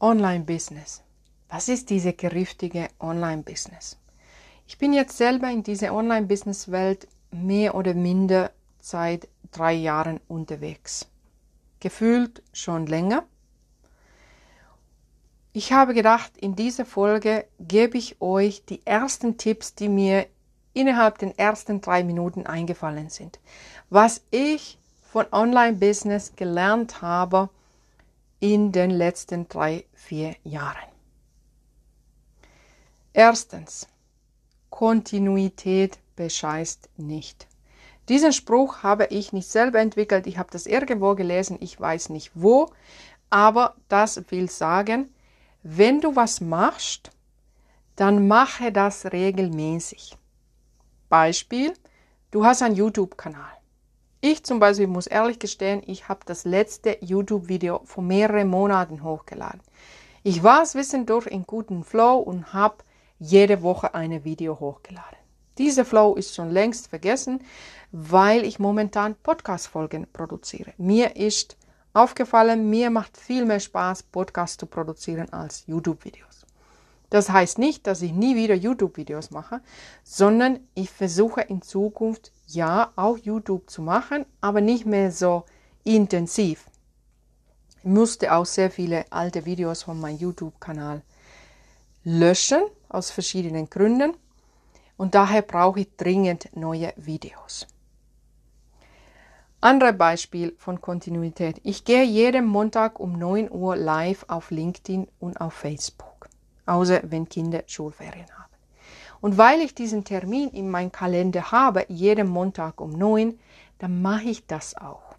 Online-Business. Was ist diese gerüchtige Online-Business? Ich bin jetzt selber in dieser Online-Business-Welt mehr oder minder seit drei Jahren unterwegs. Gefühlt schon länger. Ich habe gedacht, in dieser Folge gebe ich euch die ersten Tipps, die mir innerhalb den ersten drei Minuten eingefallen sind. Was ich von Online-Business gelernt habe in den letzten drei, vier Jahren. Erstens, Kontinuität bescheißt nicht. Diesen Spruch habe ich nicht selber entwickelt, ich habe das irgendwo gelesen, ich weiß nicht wo, aber das will sagen, wenn du was machst, dann mache das regelmäßig. Beispiel, du hast einen YouTube-Kanal. Ich zum Beispiel muss ehrlich gestehen, ich habe das letzte YouTube-Video vor mehreren Monaten hochgeladen. Ich war es zwischendurch in guten Flow und habe jede Woche ein Video hochgeladen. Dieser Flow ist schon längst vergessen, weil ich momentan Podcast-Folgen produziere. Mir ist aufgefallen, mir macht viel mehr Spaß, Podcasts zu produzieren als YouTube-Videos. Das heißt nicht, dass ich nie wieder YouTube-Videos mache, sondern ich versuche in Zukunft ja auch YouTube zu machen, aber nicht mehr so intensiv. Ich musste auch sehr viele alte Videos von meinem YouTube-Kanal löschen, aus verschiedenen Gründen. Und daher brauche ich dringend neue Videos. Andere Beispiel von Kontinuität. Ich gehe jeden Montag um 9 Uhr live auf LinkedIn und auf Facebook. Außer wenn Kinder Schulferien haben. Und weil ich diesen Termin in meinem Kalender habe, jeden Montag um neun, dann mache ich das auch.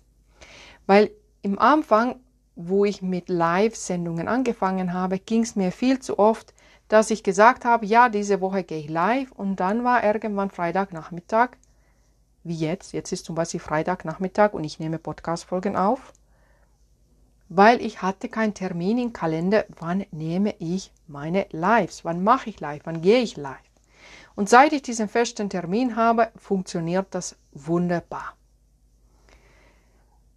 Weil im Anfang, wo ich mit Live-Sendungen angefangen habe, ging es mir viel zu oft, dass ich gesagt habe, ja, diese Woche gehe ich live und dann war irgendwann Freitagnachmittag, wie jetzt, jetzt ist zum Beispiel Freitagnachmittag und ich nehme Podcast-Folgen auf, weil ich hatte keinen Termin im Kalender, wann nehme ich meine Lives, wann mache ich live, wann gehe ich live. Und seit ich diesen festen Termin habe, funktioniert das wunderbar.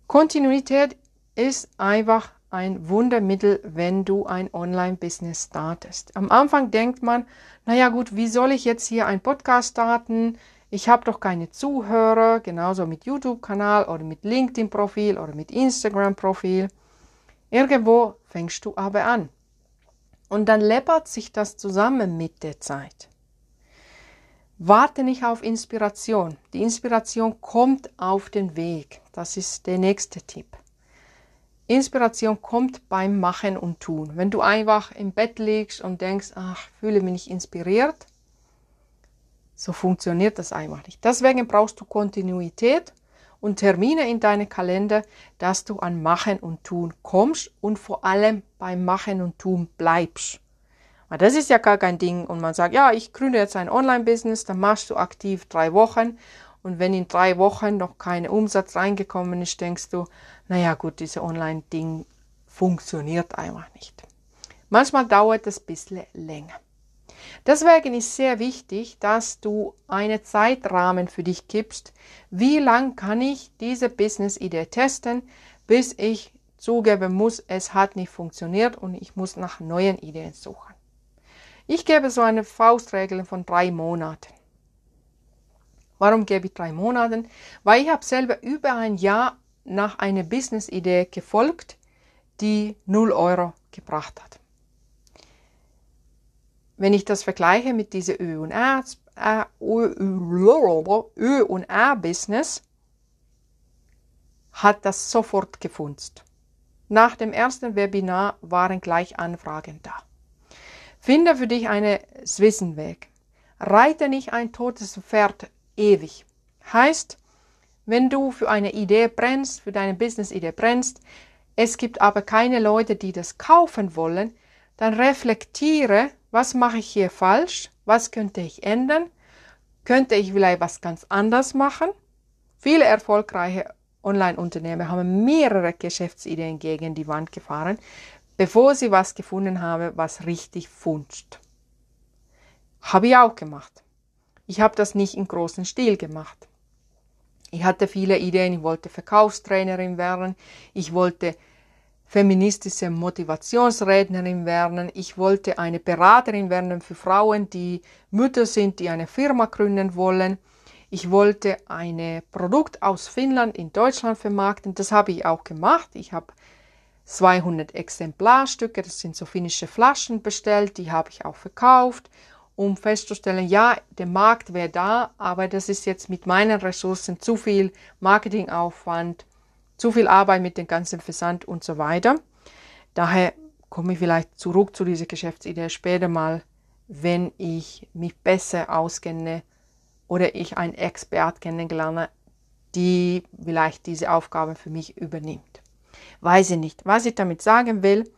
Kontinuität ist einfach ein Wundermittel, wenn du ein Online-Business startest. Am Anfang denkt man, naja gut, wie soll ich jetzt hier einen Podcast starten? Ich habe doch keine Zuhörer, genauso mit YouTube-Kanal oder mit LinkedIn-Profil oder mit Instagram-Profil. Irgendwo fängst du aber an. Und dann läppert sich das zusammen mit der Zeit. Warte nicht auf Inspiration. Die Inspiration kommt auf den Weg. Das ist der nächste Tipp. Inspiration kommt beim Machen und Tun. Wenn du einfach im Bett liegst und denkst, ach, fühle mich nicht inspiriert, so funktioniert das einfach nicht. Deswegen brauchst du Kontinuität und Termine in deine Kalender, dass du an Machen und Tun kommst und vor allem beim Machen und Tun bleibst. Das ist ja gar kein Ding. Und man sagt, ja, ich gründe jetzt ein Online-Business, dann machst du aktiv drei Wochen. Und wenn in drei Wochen noch kein Umsatz reingekommen ist, denkst du, naja gut, dieses Online-Ding funktioniert einfach nicht. Manchmal dauert es ein bisschen länger. Deswegen ist sehr wichtig, dass du einen Zeitrahmen für dich gibst. Wie lang kann ich diese Business-Idee testen, bis ich zugeben muss, es hat nicht funktioniert und ich muss nach neuen Ideen suchen. Ich gebe so eine Faustregel von drei Monaten. Warum gebe ich drei Monaten? Weil ich habe selber über ein Jahr nach einer Business-Idee gefolgt, die 0 Euro gebracht hat. Wenn ich das vergleiche mit dieser Ö und A, Business, hat das sofort gefunzt. Nach dem ersten Webinar waren gleich Anfragen da. Finde für dich einen Zwischenweg. Reite nicht ein totes Pferd ewig. Heißt, wenn du für eine Idee brennst, für deine Business-Idee brennst, es gibt aber keine Leute, die das kaufen wollen, dann reflektiere, was mache ich hier falsch, was könnte ich ändern, könnte ich vielleicht was ganz anderes machen. Viele erfolgreiche Online-Unternehmer haben mehrere Geschäftsideen gegen die Wand gefahren, bevor sie was gefunden habe, was richtig funzt. Habe ich auch gemacht. Ich habe das nicht in großen Stil gemacht. Ich hatte viele Ideen, ich wollte Verkaufstrainerin werden, ich wollte feministische Motivationsrednerin werden. Ich wollte eine Beraterin werden für Frauen, die Mütter sind, die eine Firma gründen wollen. Ich wollte ein Produkt aus Finnland in Deutschland vermarkten. Das habe ich auch gemacht. Ich habe 200 Exemplarstücke, das sind so finnische Flaschen bestellt, die habe ich auch verkauft, um festzustellen, ja, der Markt wäre da, aber das ist jetzt mit meinen Ressourcen zu viel Marketingaufwand, zu viel Arbeit mit dem ganzen Versand und so weiter. Daher komme ich vielleicht zurück zu dieser Geschäftsidee später mal, wenn ich mich besser auskenne oder ich einen Expert kennengelernt, die vielleicht diese Aufgabe für mich übernimmt. Weiß ich nicht. Was ich damit sagen will,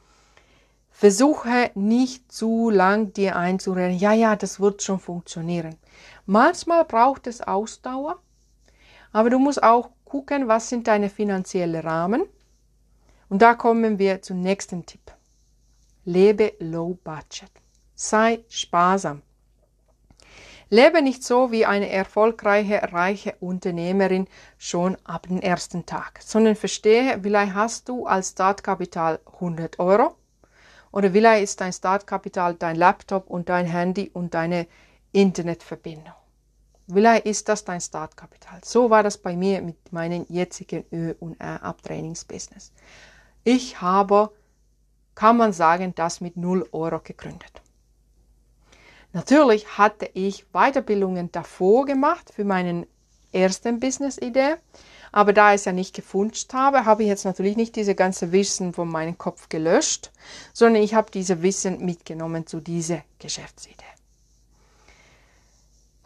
versuche nicht zu lang dir einzureden, ja, ja, das wird schon funktionieren. Manchmal braucht es Ausdauer, aber du musst auch gucken, was sind deine finanziellen Rahmen. Und da kommen wir zum nächsten Tipp. Lebe low budget. Sei sparsam. Lebe nicht so wie eine erfolgreiche, reiche Unternehmerin schon ab dem ersten Tag, sondern verstehe, vielleicht hast du als Startkapital 100 Euro oder vielleicht ist dein Startkapital dein Laptop und dein Handy und deine Internetverbindung. Vielleicht ist das dein Startkapital. So war das bei mir mit meinem jetzigen Ö- und R-Abtrainingsbusiness. Ich habe, kann man sagen, das mit 0 Euro gegründet. Natürlich hatte ich Weiterbildungen davor gemacht für meinen ersten Business-Idee, aber da ich es ja nicht gefunden habe, habe ich jetzt natürlich nicht diese ganze Wissen von meinem Kopf gelöscht, sondern ich habe diese Wissen mitgenommen zu dieser Geschäftsidee.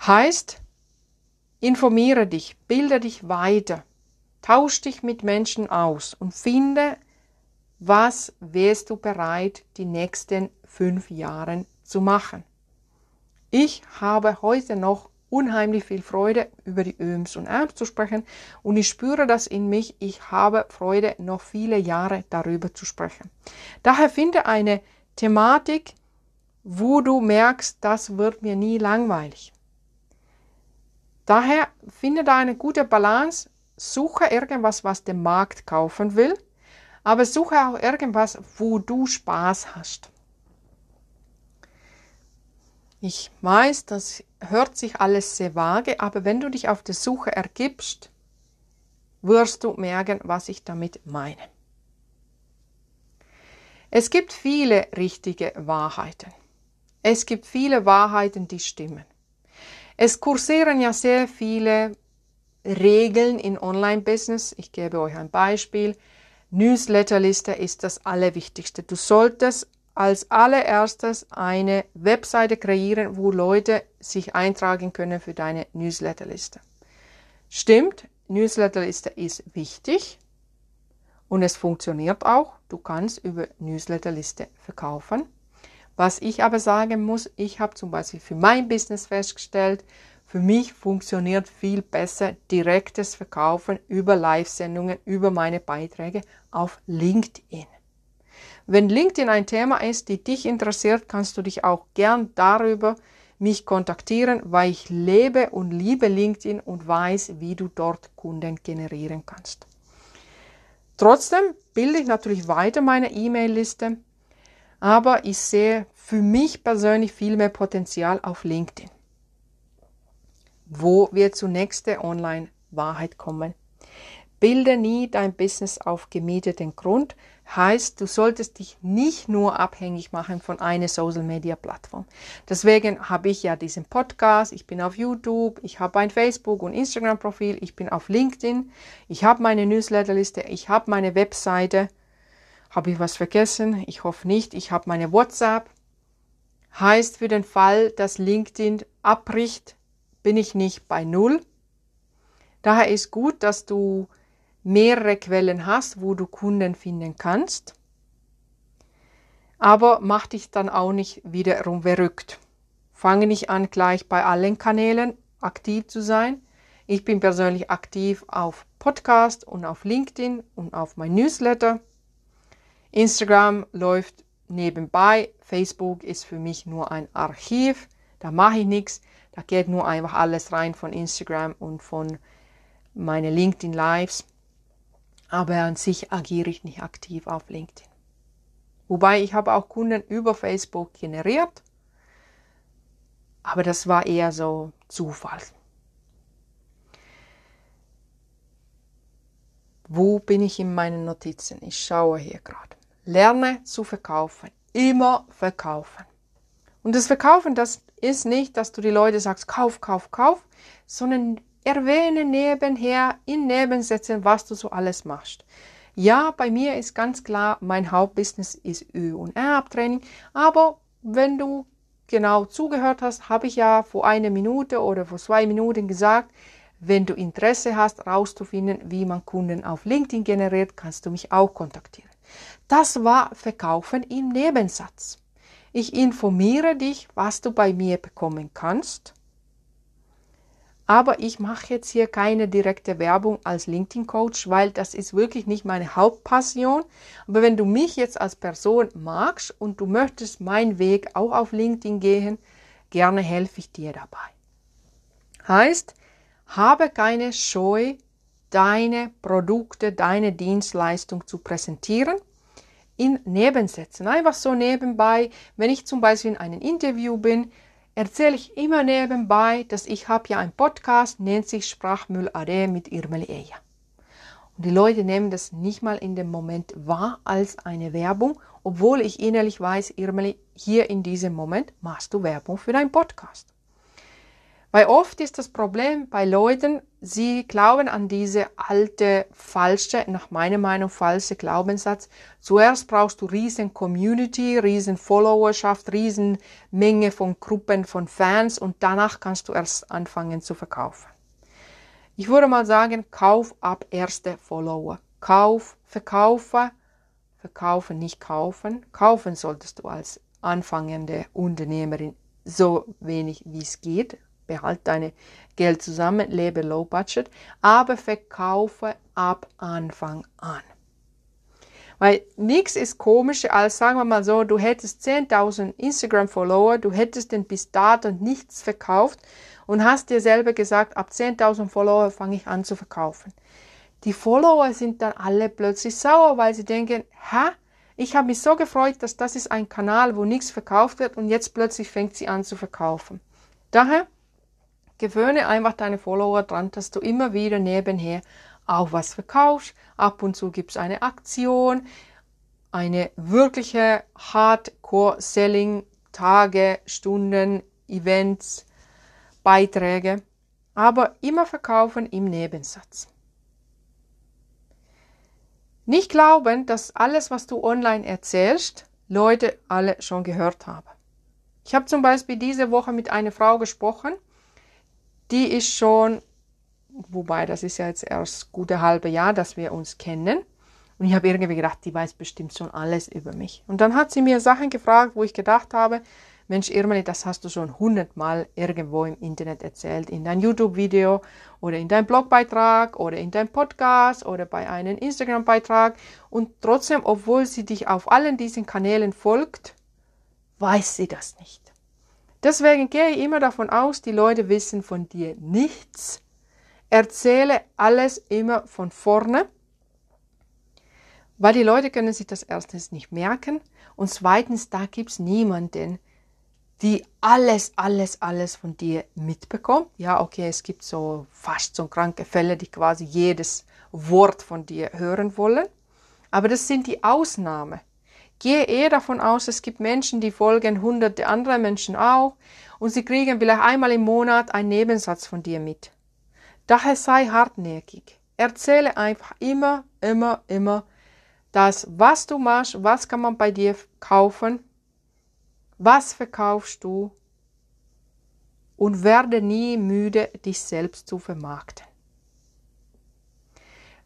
Heißt, informiere dich, bilde dich weiter, tausch dich mit Menschen aus und finde, was wärst du bereit, die nächsten fünf Jahre zu machen. Ich habe heute noch unheimlich viel Freude, über die Öms und Äms zu sprechen und ich spüre das in mich. Ich habe Freude, noch viele Jahre darüber zu sprechen. Daher finde eine Thematik, wo du merkst, das wird mir nie langweilig. Daher finde da eine gute Balance, suche irgendwas, was der Markt kaufen will, aber suche auch irgendwas, wo du Spaß hast. Ich weiß, das hört sich alles sehr vage, aber wenn du dich auf der Suche ergibst, wirst du merken, was ich damit meine. Es gibt viele richtige Wahrheiten. Es gibt viele Wahrheiten, die stimmen. Es kursieren ja sehr viele Regeln in Online-Business. Ich gebe euch ein Beispiel. Newsletterliste ist das Allerwichtigste. Du solltest als allererstes eine Webseite kreieren, wo Leute sich eintragen können für deine Newsletterliste. Stimmt, Newsletterliste ist wichtig und es funktioniert auch. Du kannst über Newsletterliste verkaufen. Was ich aber sagen muss, ich habe zum Beispiel für mein Business festgestellt, für mich funktioniert viel besser direktes Verkaufen über Live-Sendungen, über meine Beiträge auf LinkedIn. Wenn LinkedIn ein Thema ist, die dich interessiert, kannst du dich auch gern darüber mich kontaktieren, weil ich lebe und liebe LinkedIn und weiß, wie du dort Kunden generieren kannst. Trotzdem bilde ich natürlich weiter meine E-Mail-Liste, aber ich sehe für mich persönlich viel mehr Potenzial auf LinkedIn, wo wir zur nächsten Online-Wahrheit kommen. Bilde nie dein Business auf gemieteten Grund, heißt, du solltest dich nicht nur abhängig machen von einer Social Media Plattform. Deswegen habe ich ja diesen Podcast, ich bin auf YouTube, ich habe ein Facebook und Instagram Profil, ich bin auf LinkedIn, ich habe meine Newsletterliste, ich habe meine Webseite. Habe ich was vergessen? Ich hoffe nicht. Ich habe meine WhatsApp. Heißt für den Fall, dass LinkedIn abbricht, bin ich nicht bei Null. Daher ist gut, dass du mehrere Quellen hast, wo du Kunden finden kannst. Aber mach dich dann auch nicht wiederum verrückt. Fange nicht an, gleich bei allen Kanälen aktiv zu sein. Ich bin persönlich aktiv auf Podcast und auf LinkedIn und auf mein Newsletter. Instagram läuft nebenbei. Facebook ist für mich nur ein Archiv. Da mache ich nichts. Da geht nur einfach alles rein von Instagram und von meine LinkedIn Lives. Aber an sich agiere ich nicht aktiv auf LinkedIn. Wobei ich habe auch Kunden über Facebook generiert. Aber das war eher so Zufall. Wo bin ich in meinen Notizen? Ich schaue hier gerade. Lerne zu verkaufen. Immer verkaufen. Und das Verkaufen, das ist nicht, dass du die Leute sagst, kauf, kauf, kauf, sondern erwähne nebenher in Nebensätzen, was du so alles machst. Ja, bei mir ist ganz klar, mein Hauptbusiness ist Ü- und R-Abtraining, aber wenn du genau zugehört hast, habe ich ja vor einer Minute oder vor zwei Minuten gesagt, wenn du Interesse hast, herauszufinden, wie man Kunden auf LinkedIn generiert, kannst du mich auch kontaktieren. Das war Verkaufen im Nebensatz. Ich informiere dich, was du bei mir bekommen kannst. Aber ich mache jetzt hier keine direkte Werbung als LinkedIn-Coach, weil das ist wirklich nicht meine Hauptpassion. Aber wenn du mich jetzt als Person magst und du möchtest meinen Weg auch auf LinkedIn gehen, gerne helfe ich dir dabei. Heißt, habe keine Scheu, deine Produkte, deine Dienstleistung zu präsentieren in Nebensätzen. Einfach so nebenbei, wenn ich zum Beispiel in einem Interview bin, erzähle ich immer nebenbei, dass ich habe ja einen Podcast, nennt sich Sprachmüll AD mit Irmeli Eja. Und die Leute nehmen das nicht mal in dem Moment wahr als eine Werbung, obwohl ich innerlich weiß, Irmeli, hier in diesem Moment machst du Werbung für deinen Podcast. Weil oft ist das Problem bei Leuten, sie glauben an diese alte, falsche, nach meiner Meinung falsche Glaubenssatz. Zuerst brauchst du riesen Community, riesen Followerschaft, riesen Menge von Gruppen von Fans und danach kannst du erst anfangen zu verkaufen. Ich würde mal sagen, kauf ab erste Follower. Kauf, verkaufe, verkaufen, nicht kaufen. Kaufen solltest du als anfangende Unternehmerin so wenig wie es geht behalt deine Geld zusammen, lebe low budget, aber verkaufe ab Anfang an. Weil nichts ist komischer als, sagen wir mal so, du hättest 10.000 Instagram-Follower, du hättest denn bis dato nichts verkauft und hast dir selber gesagt, ab 10.000 Follower fange ich an zu verkaufen. Die Follower sind dann alle plötzlich sauer, weil sie denken, hä? Ich habe mich so gefreut, dass das ist ein Kanal, wo nichts verkauft wird und jetzt plötzlich fängt sie an zu verkaufen. Daher Gewöhne einfach deine Follower dran, dass du immer wieder nebenher auch was verkaufst. Ab und zu gibt es eine Aktion, eine wirkliche Hardcore-Selling, Tage, Stunden, Events, Beiträge, aber immer verkaufen im Nebensatz. Nicht glauben, dass alles, was du online erzählst, Leute alle schon gehört haben. Ich habe zum Beispiel diese Woche mit einer Frau gesprochen, die ist schon, wobei das ist ja jetzt erst gute halbe Jahr, dass wir uns kennen. Und ich habe irgendwie gedacht, die weiß bestimmt schon alles über mich. Und dann hat sie mir Sachen gefragt, wo ich gedacht habe, Mensch, Irmeli, das hast du schon hundertmal irgendwo im Internet erzählt, in dein YouTube-Video oder in deinem Blogbeitrag oder in deinem Podcast oder bei einem Instagram-Beitrag. Und trotzdem, obwohl sie dich auf allen diesen Kanälen folgt, weiß sie das nicht. Deswegen gehe ich immer davon aus, die Leute wissen von dir nichts. Erzähle alles immer von vorne, weil die Leute können sich das erstens nicht merken und zweitens, da gibt es niemanden, die alles, alles, alles von dir mitbekommt. Ja, okay, es gibt so fast so kranke Fälle, die quasi jedes Wort von dir hören wollen. Aber das sind die Ausnahme gehe eher davon aus, es gibt Menschen, die folgen hunderte andere Menschen auch und sie kriegen vielleicht einmal im Monat einen Nebensatz von dir mit. Daher sei hartnäckig. Erzähle einfach immer, immer, immer, dass was du machst, was kann man bei dir kaufen, was verkaufst du und werde nie müde, dich selbst zu vermarkten.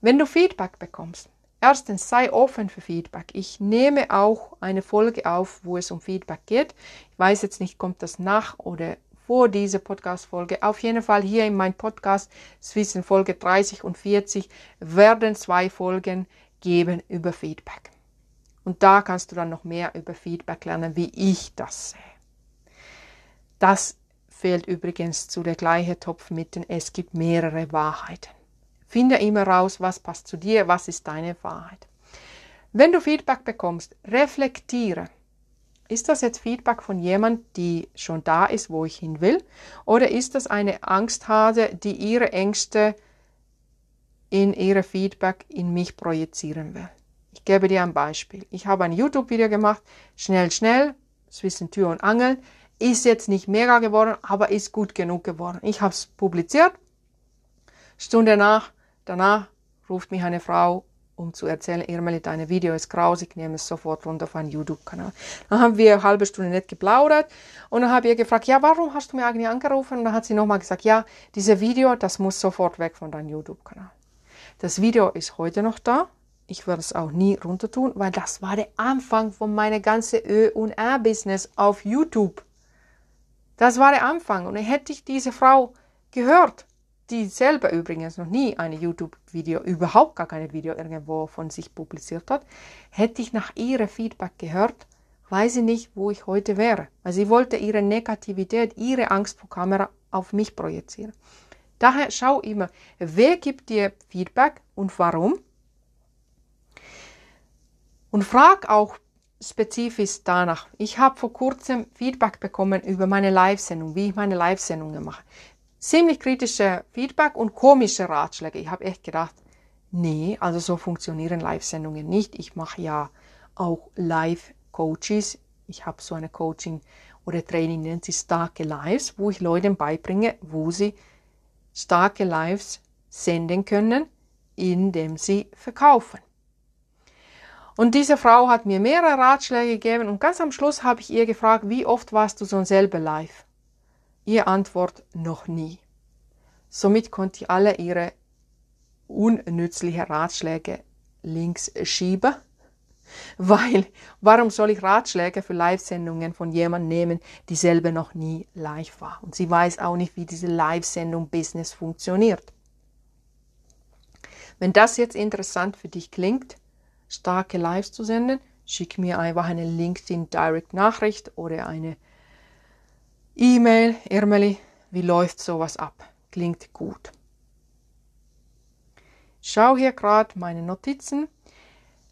Wenn du Feedback bekommst, Erstens, sei offen für Feedback. Ich nehme auch eine Folge auf, wo es um Feedback geht. Ich weiß jetzt nicht, kommt das nach oder vor dieser Podcast-Folge. Auf jeden Fall hier in meinem Podcast zwischen Folge 30 und 40 werden zwei Folgen geben über Feedback. Und da kannst du dann noch mehr über Feedback lernen, wie ich das sehe. Das fehlt übrigens zu der gleichen Topf mitten. Es gibt mehrere Wahrheiten. Finde immer raus, was passt zu dir, was ist deine Wahrheit. Wenn du Feedback bekommst, reflektiere. Ist das jetzt Feedback von jemand, die schon da ist, wo ich hin will? Oder ist das eine Angsthase, die ihre Ängste in ihre Feedback in mich projizieren will? Ich gebe dir ein Beispiel. Ich habe ein YouTube-Video gemacht, schnell, schnell, zwischen Tür und Angel. Ist jetzt nicht mega geworden, aber ist gut genug geworden. Ich habe es publiziert. Stunde nach, danach ruft mich eine Frau um zu erzählen, Irmeli, deine Video ist grausig, nehme es sofort runter auf einen YouTube-Kanal. Dann haben wir eine halbe Stunde nicht geplaudert und dann habe ich ihr gefragt, ja, warum hast du mir eigentlich angerufen? Und dann hat sie nochmal gesagt, ja, dieses Video, das muss sofort weg von deinem YouTube-Kanal. Das Video ist heute noch da. Ich werde es auch nie runter tun, weil das war der Anfang von meiner ganzen Ö- und R-Business auf YouTube. Das war der Anfang. Und hätte ich diese Frau gehört, die selber übrigens noch nie ein YouTube-Video, überhaupt gar kein Video irgendwo von sich publiziert hat, hätte ich nach ihrem Feedback gehört, weiß ich nicht, wo ich heute wäre. Weil sie wollte ihre Negativität, ihre Angst vor Kamera auf mich projizieren. Daher schau immer, wer gibt dir Feedback und warum. Und frag auch spezifisch danach. Ich habe vor kurzem Feedback bekommen über meine Live-Sendung, wie ich meine Live-Sendungen mache ziemlich kritische Feedback und komische Ratschläge. Ich habe echt gedacht, nee, also so funktionieren Live-Sendungen nicht. Ich mache ja auch Live-Coaches. Ich habe so eine Coaching oder Training, nennt sich starke Lives, wo ich Leuten beibringe, wo sie starke Lives senden können, indem sie verkaufen. Und diese Frau hat mir mehrere Ratschläge gegeben und ganz am Schluss habe ich ihr gefragt, wie oft warst du so selber live? Ihr Antwort noch nie. Somit konnte ich alle ihre unnützliche Ratschläge links schieben, weil warum soll ich Ratschläge für Live-Sendungen von jemandem nehmen, die selber noch nie live war? Und sie weiß auch nicht, wie diese Live-Sendung-Business funktioniert. Wenn das jetzt interessant für dich klingt, starke Lives zu senden, schick mir einfach eine LinkedIn Direct Nachricht oder eine E-Mail, Irmeli, wie läuft sowas ab? Klingt gut. Schau hier gerade meine Notizen.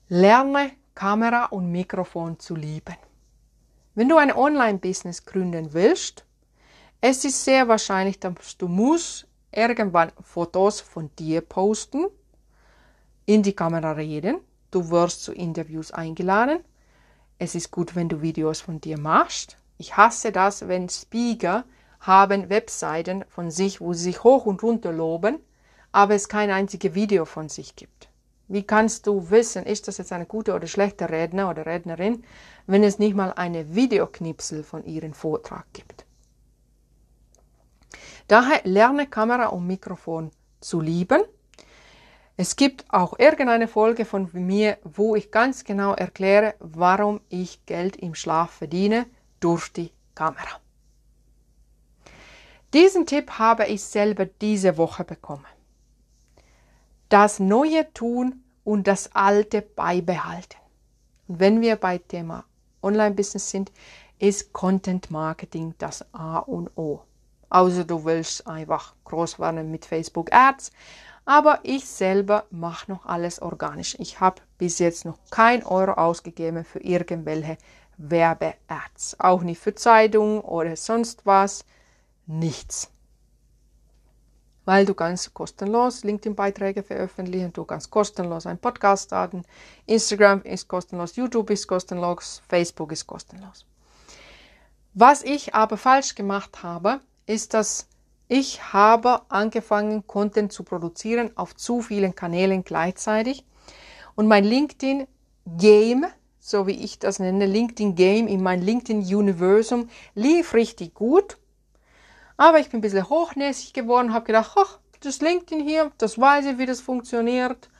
Lerne Kamera und Mikrofon zu lieben. Wenn du ein Online-Business gründen willst, es ist sehr wahrscheinlich, dass du musst irgendwann Fotos von dir posten, in die Kamera reden, du wirst zu Interviews eingeladen. Es ist gut, wenn du Videos von dir machst, ich hasse das, wenn Speaker haben Webseiten von sich, wo sie sich hoch und runter loben, aber es kein einziges Video von sich gibt. Wie kannst du wissen, ist das jetzt eine gute oder schlechte Redner oder Rednerin, wenn es nicht mal eine Videoknipsel von ihrem Vortrag gibt? Daher lerne Kamera und Mikrofon zu lieben. Es gibt auch irgendeine Folge von mir, wo ich ganz genau erkläre, warum ich Geld im Schlaf verdiene durch die Kamera. Diesen Tipp habe ich selber diese Woche bekommen. Das Neue tun und das Alte beibehalten. Und wenn wir bei Thema Online-Business sind, ist Content Marketing das A und O. Außer du willst einfach groß werden mit Facebook Ads. Aber ich selber mache noch alles organisch. Ich habe bis jetzt noch kein Euro ausgegeben für irgendwelche Werbe-Ads. Auch nicht für Zeitung oder sonst was. Nichts. Weil du ganz kostenlos LinkedIn-Beiträge veröffentlichen, du kannst kostenlos einen Podcast starten, Instagram ist kostenlos, YouTube ist kostenlos, Facebook ist kostenlos. Was ich aber falsch gemacht habe, ist, dass ich habe angefangen, Content zu produzieren auf zu vielen Kanälen gleichzeitig und mein LinkedIn Game so wie ich das nenne, LinkedIn Game in mein LinkedIn Universum lief richtig gut. Aber ich bin ein bisschen hochnäsig geworden, habe gedacht, ach, das LinkedIn hier, das weiß ich, wie das funktioniert.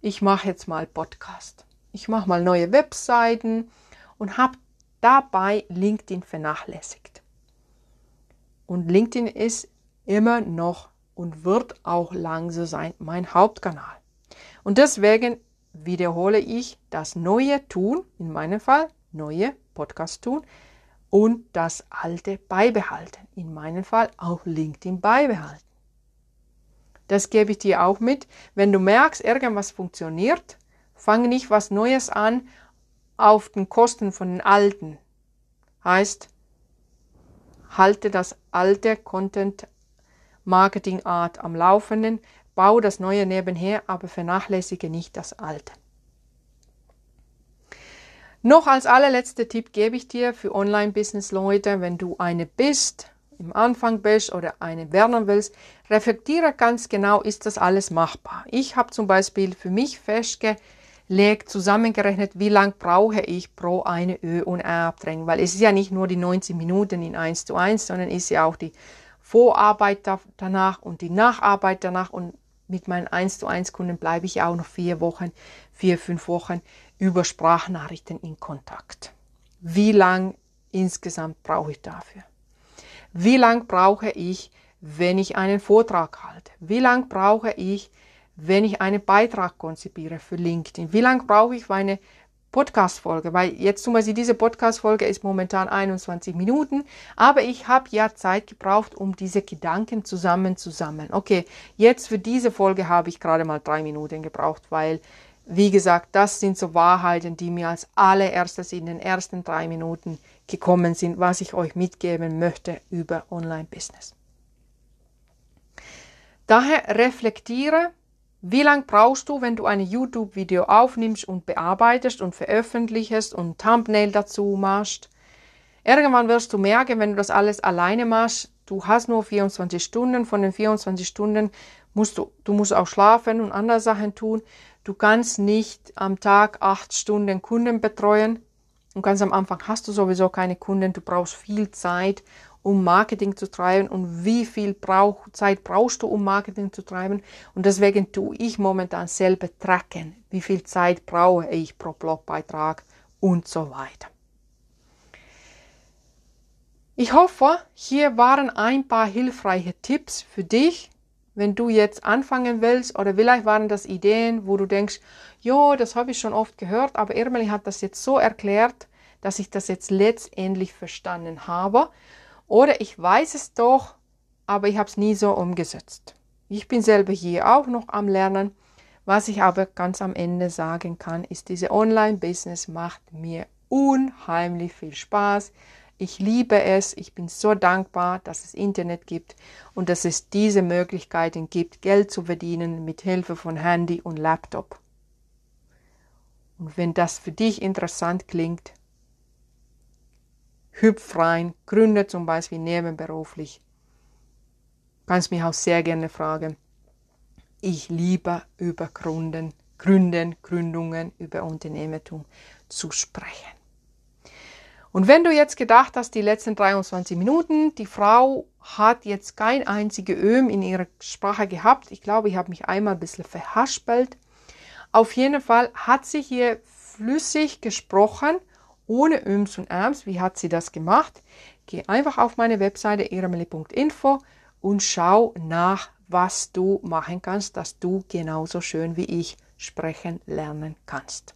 Ich mache jetzt mal Podcast. Ich mache mal neue Webseiten und habe dabei LinkedIn vernachlässigt. Und LinkedIn ist immer noch und wird auch lang so sein mein Hauptkanal. Und deswegen wiederhole ich das neue tun, in meinem Fall neue Podcast tun und das alte beibehalten, in meinem Fall auch LinkedIn beibehalten. Das gebe ich dir auch mit. Wenn du merkst, irgendwas funktioniert, fang nicht was Neues an auf den Kosten von den Alten. Heißt, halte das alte Content Marketing Art am Laufenden, bau das Neue nebenher, aber vernachlässige nicht das Alte. Noch als allerletzter Tipp gebe ich dir für Online-Business-Leute, wenn du eine bist, im Anfang bist oder eine werden willst, reflektiere ganz genau, ist das alles machbar. Ich habe zum Beispiel für mich festgelegt, zusammengerechnet, wie lang brauche ich pro eine Ö- und R-Abdrängung, weil es ist ja nicht nur die 90 Minuten in 1 zu 1, sondern ist ja auch die Vorarbeit danach und die Nacharbeit danach und mit meinen 1 zu 1 Kunden bleibe ich auch noch vier Wochen, vier, fünf Wochen über Sprachnachrichten in Kontakt. Wie lang insgesamt brauche ich dafür? Wie lang brauche ich, wenn ich einen Vortrag halte? Wie lang brauche ich, wenn ich einen Beitrag konzipiere für LinkedIn? Wie lang brauche ich für eine Podcast-Folge? Weil jetzt zum Beispiel diese Podcast-Folge ist momentan 21 Minuten, aber ich habe ja Zeit gebraucht, um diese Gedanken zusammenzusammeln. Okay, jetzt für diese Folge habe ich gerade mal drei Minuten gebraucht, weil wie gesagt, das sind so Wahrheiten, die mir als allererstes in den ersten drei Minuten gekommen sind, was ich euch mitgeben möchte über Online-Business. Daher reflektiere, wie lange brauchst du, wenn du ein YouTube-Video aufnimmst und bearbeitest und veröffentlichst und Thumbnail dazu machst. Irgendwann wirst du merken, wenn du das alles alleine machst, du hast nur 24 Stunden. Von den 24 Stunden musst du, du musst auch schlafen und andere Sachen tun. Du kannst nicht am Tag acht Stunden Kunden betreuen. Und ganz am Anfang hast du sowieso keine Kunden. Du brauchst viel Zeit, um Marketing zu treiben. Und wie viel Brauch, Zeit brauchst du, um Marketing zu treiben? Und deswegen tue ich momentan selber tracken. Wie viel Zeit brauche ich pro Blogbeitrag und so weiter. Ich hoffe, hier waren ein paar hilfreiche Tipps für dich, wenn du jetzt anfangen willst, oder vielleicht waren das Ideen, wo du denkst, ja, das habe ich schon oft gehört, aber Irmeli hat das jetzt so erklärt, dass ich das jetzt letztendlich verstanden habe. Oder ich weiß es doch, aber ich habe es nie so umgesetzt. Ich bin selber hier auch noch am Lernen. Was ich aber ganz am Ende sagen kann, ist, diese Online-Business macht mir unheimlich viel Spaß. Ich liebe es, ich bin so dankbar, dass es Internet gibt und dass es diese Möglichkeiten gibt, Geld zu verdienen mit Hilfe von Handy und Laptop. Und wenn das für dich interessant klingt, hüpf rein, gründe zum Beispiel nebenberuflich. Kannst mich auch sehr gerne fragen. Ich liebe über Gründen, Gründen, Gründungen, über Unternehmertum zu sprechen. Und wenn du jetzt gedacht hast, die letzten 23 Minuten, die Frau hat jetzt kein einzige Öm in ihrer Sprache gehabt. Ich glaube, ich habe mich einmal ein bisschen verhaspelt. Auf jeden Fall hat sie hier flüssig gesprochen, ohne Öms und Äms. Wie hat sie das gemacht? Geh einfach auf meine Webseite iremeli.info und schau nach, was du machen kannst, dass du genauso schön wie ich sprechen lernen kannst.